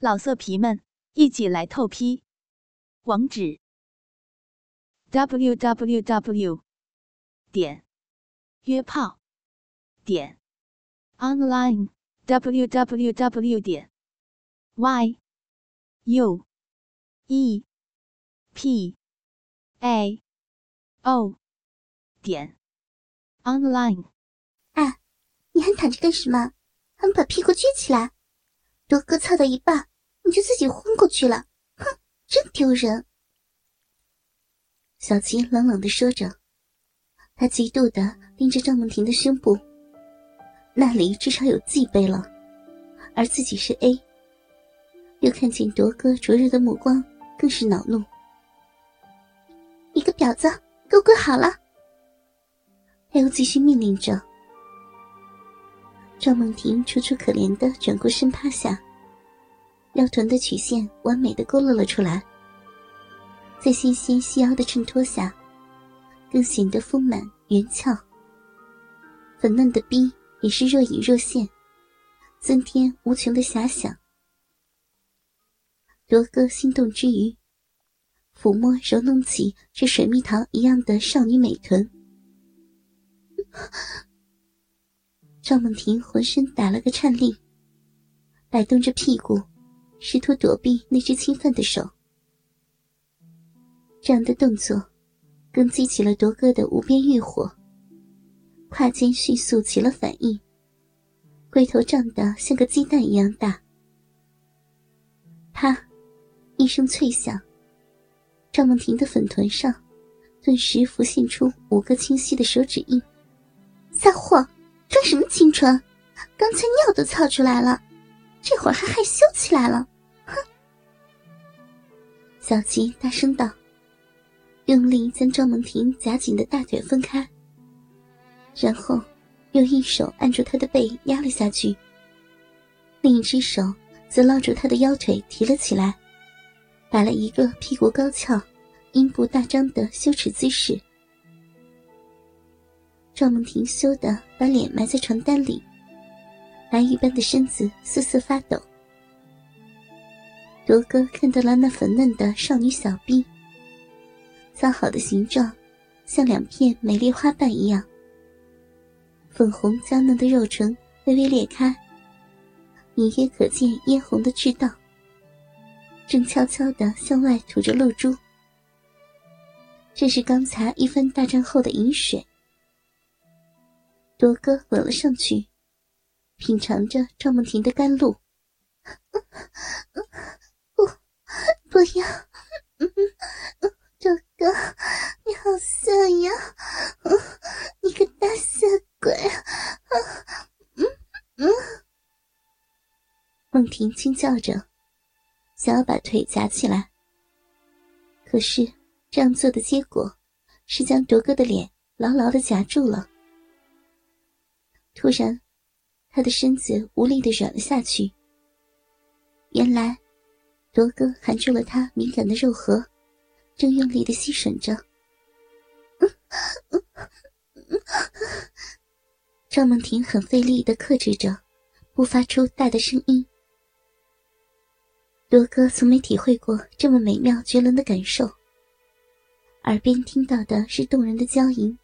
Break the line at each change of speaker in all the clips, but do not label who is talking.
老色皮们，一起来透批！网址：w w w 点约炮点 online w w w 点 y u e p a o 点 online。
哎，你还躺着干什么？还不把屁股撅起来！多哥操到一半，你就自己昏过去了，哼，真丢人！
小琪冷冷的说着，他嫉妒的盯着赵梦婷的胸部，那里至少有 G 杯了，而自己是 A。又看见铎哥灼热的目光，更是恼怒：“
你个婊子，给我跪好了！”
他又继续命令着。赵梦婷楚楚可怜的转过身趴下，腰臀的曲线完美的勾勒了出来，在纤纤细腰的衬托下，更显得丰满圆翘。粉嫩的逼也是若隐若现，增添无穷的遐想。罗哥心动之余，抚摸揉弄起这水蜜桃一样的少女美臀。赵梦婷浑身打了个颤栗，摆动着屁股，试图躲避那只侵犯的手。这样的动作，更激起了铎哥的无边欲火。胯间迅速起了反应，龟头胀得像个鸡蛋一样大。啪，一声脆响，赵梦婷的粉臀上，顿时浮现出五个清晰的手指印。
撒谎！装什么清纯？刚才尿都操出来了，这会儿还害羞起来了，哼！
小琪大声道，用力将赵梦婷夹紧的大腿分开，然后用一手按住她的背压了下去，另一只手则捞住她的腰腿提了起来，摆了一个屁股高翘、阴部大张的羞耻姿势。赵梦婷羞得把脸埋在床单里，白玉般的身子瑟瑟发抖。罗哥看到了那粉嫩的少女小臂，造好的形状，像两片美丽花瓣一样。粉红娇嫩的肉唇微微裂开，隐约可见嫣红的赤道，正悄悄地向外吐着露珠。这是刚才一番大战后的饮水。多哥吻了上去，品尝着赵梦婷的甘露。
不，不要！多哥，你好色呀！你个大色鬼！
嗯嗯。梦婷轻叫着，想要把腿夹起来，可是这样做的结果是将铎哥的脸牢牢的夹住了。突然，他的身子无力的软了下去。原来，罗哥含住了他敏感的肉核，正用力的吸吮着。赵梦婷很费力的克制着，不发出大的声音。罗哥从没体会过这么美妙绝伦的感受，耳边听到的是动人的娇吟，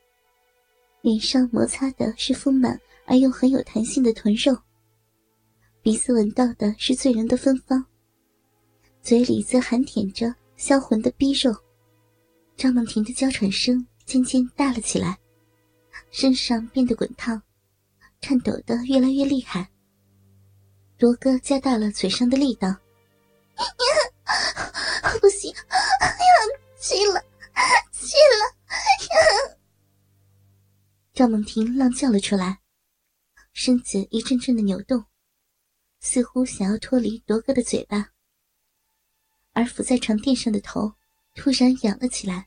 脸上摩擦的是丰满。而又很有弹性的臀肉，鼻子闻到的是醉人的芬芳，嘴里则含舔着销魂的逼肉。张梦婷的娇喘声渐渐大了起来，身上变得滚烫，颤抖的越来越厉害。罗哥加大了嘴上的力道，
不行，要气了，气了！
赵梦婷浪叫了出来。身子一阵阵的扭动，似乎想要脱离铎哥的嘴巴，而伏在床垫上的头突然仰了起来，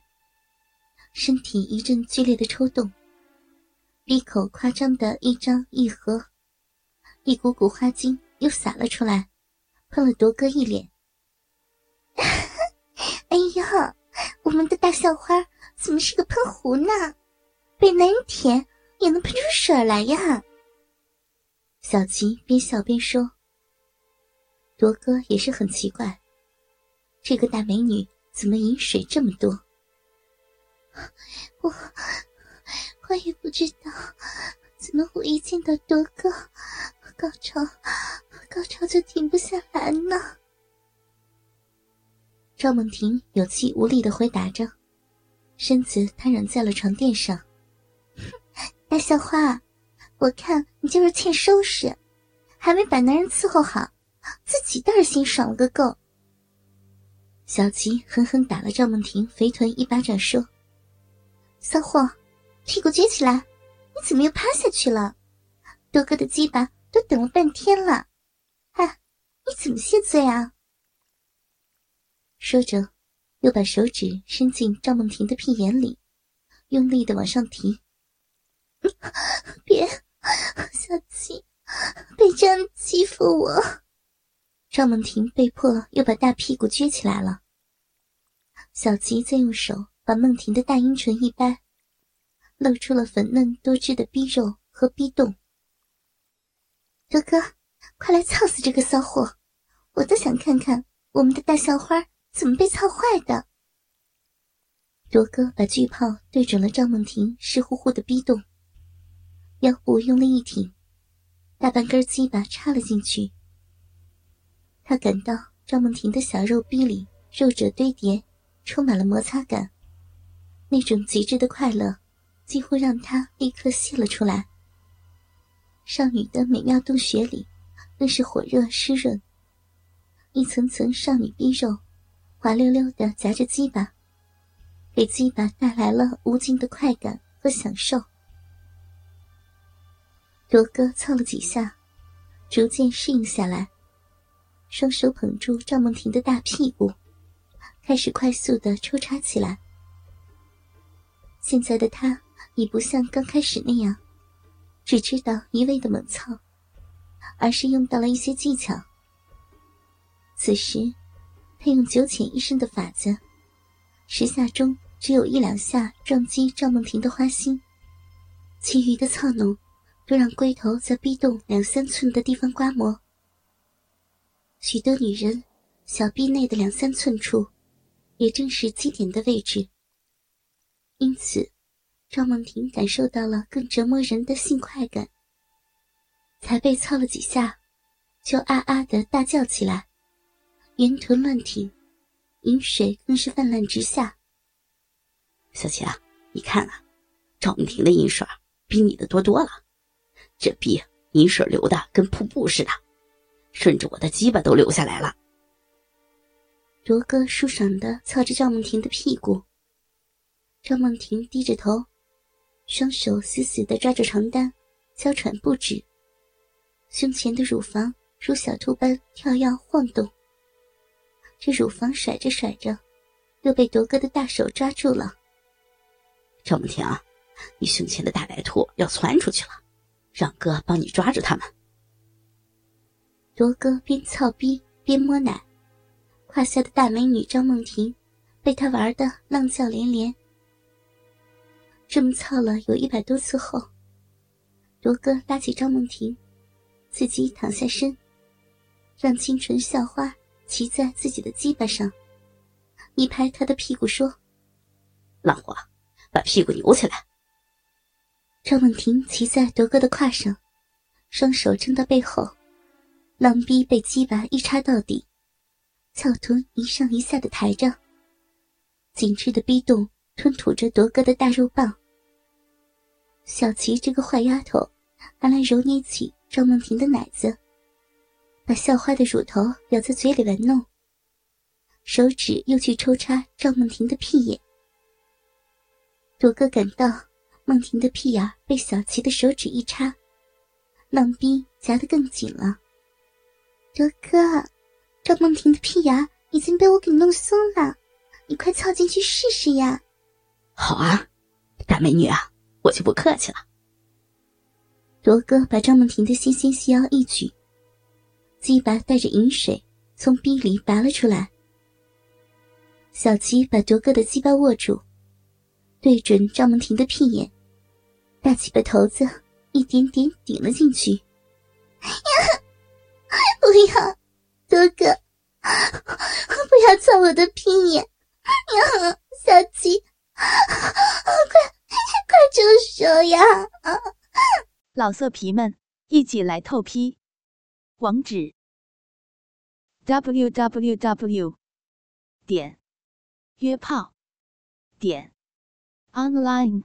身体一阵剧烈的抽动，闭口夸张的一张一合，一股股花精又洒了出来，喷了铎哥一脸。
哎呀，我们的大校花怎么是个喷壶呢？被男人舔也能喷出水来呀！
小琪边笑边说：“铎哥也是很奇怪，这个大美女怎么饮水这么多？
我我也不知道，怎么我一见到铎哥，高潮高潮就停不下来呢？
赵梦婷有气无力的回答着，身子瘫软在了床垫上。
大校花，我看你就是欠收拾，还没把男人伺候好，自己倒是先爽了个够。
小琪狠狠打了赵梦婷肥臀一巴掌，说：“
骚货，屁股撅起来！你怎么又趴下去了？多哥的鸡巴都等了半天了，哎，你怎么谢罪啊？”
说着，又把手指伸进赵梦婷的屁眼里，用力的往上提。
别，小七，被这样欺负我！
赵梦婷被迫又把大屁股撅起来了。小吉再用手把梦婷的大阴唇一掰，露出了粉嫩多汁的逼肉和逼洞。
多哥，快来操死这个骚货！我都想看看我们的大校花。怎么被操坏的？
罗哥把巨炮对准了赵梦婷湿乎乎的逼洞，腰部用力一挺，大半根鸡巴插了进去。他感到赵梦婷的小肉逼里肉褶堆叠，充满了摩擦感，那种极致的快乐几乎让他立刻泄了出来。少女的美妙洞穴里更是火热湿润，一层层少女逼肉。滑溜溜的夹着鸡巴，给鸡巴带来了无尽的快感和享受。罗哥操了几下，逐渐适应下来，双手捧住赵梦婷的大屁股，开始快速的抽插起来。现在的他已不像刚开始那样，只知道一味的猛操，而是用到了一些技巧。此时。他用九浅一深的法子，十下中只有一两下撞击赵梦婷的花心，其余的操弄都让龟头在壁洞两三寸的地方刮磨。许多女人小臂内的两三寸处，也正是基点的位置。因此，赵梦婷感受到了更折磨人的性快感，才被操了几下，就啊啊的大叫起来。圆臀乱挺，饮水更是泛滥直下。
小琪啊，你看啊，赵梦婷的饮水比你的多多了，这逼泥水流的跟瀑布似的，顺着我的鸡巴都流下来了。
罗哥舒爽的操着赵梦婷的屁股，赵梦婷低着头，双手死死的抓着床单，娇喘不止，胸前的乳房如小兔般跳跃晃动。这乳房甩着甩着，又被铎哥的大手抓住了。
赵梦婷，你胸前的大白兔要窜出去了，让哥帮你抓住他们。
罗哥边操逼边摸奶，胯下的大美女张梦婷被他玩的浪叫连连。这么操了有一百多次后，罗哥拉起张梦婷，自己躺下身，让清纯校花。骑在自己的鸡巴上，一拍他的屁股说：“
浪花，把屁股扭起来。”
赵梦婷骑在铎哥的胯上，双手撑到背后，浪逼被鸡巴一插到底，翘臀一上一下的抬着，紧致的逼洞吞吐着铎哥的大肉棒。小琪这个坏丫头，还来揉捏起赵梦婷的奶子。把校花的乳头咬在嘴里玩弄，手指又去抽插赵梦婷的屁眼。朵哥感到梦婷的屁眼被小琪的手指一插，浪逼夹得更紧了。
卓哥，赵梦婷的屁眼已经被我给弄松了，你快凑进去试试呀！
好啊，大美女啊，我就不客气了。
罗哥把赵梦婷的纤纤细腰一举。鸡巴带着饮水从逼里拔了出来，小琪把铎哥的鸡巴握住，对准赵梦婷的屁眼，大鸡巴头子一点点顶了进去。
呀 不要，
哥哥，不要钻我的屁眼！呀，小鸡，快快住手呀！
老色皮们，一起来透批！网址：w w w 点约炮点 online